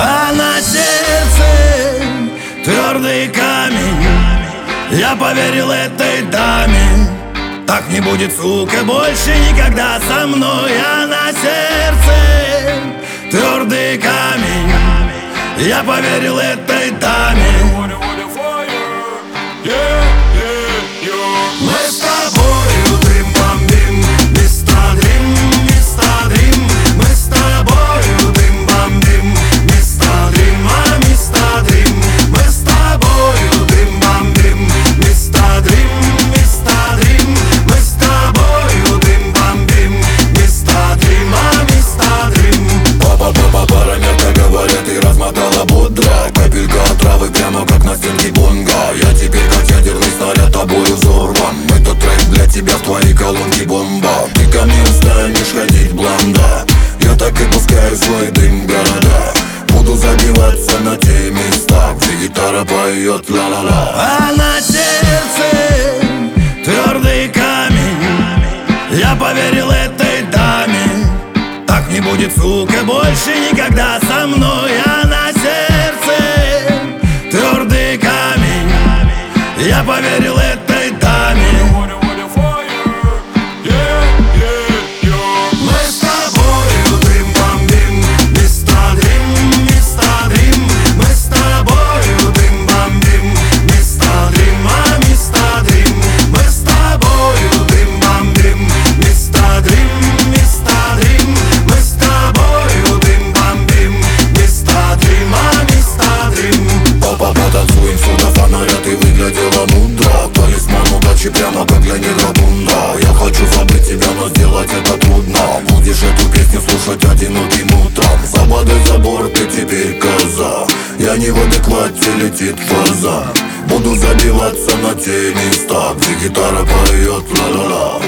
А на сердце твердый камень. Я поверил этой даме. Так не будет, сука, больше никогда со мной. А на сердце твердый камень. Я поверил этой даме на стенке бонга Я теперь как ядерный снаряд тобою взорван. Этот трек для тебя в твоей колонке бомба. Ты ко мне устанешь ходить блонда Я так и пускаю свой дым города. Буду забиваться на те места Где гитара поет ла-ла-ла А на сердце твердый камень. Я поверил этой даме. Так не будет, сука, больше никогда Будешь эту песню слушать одиноким утром Забодай забор, ты теперь коза. Я не в адеквате, летит фаза. Буду забиваться на те места Где гитара поет ла-ла-ла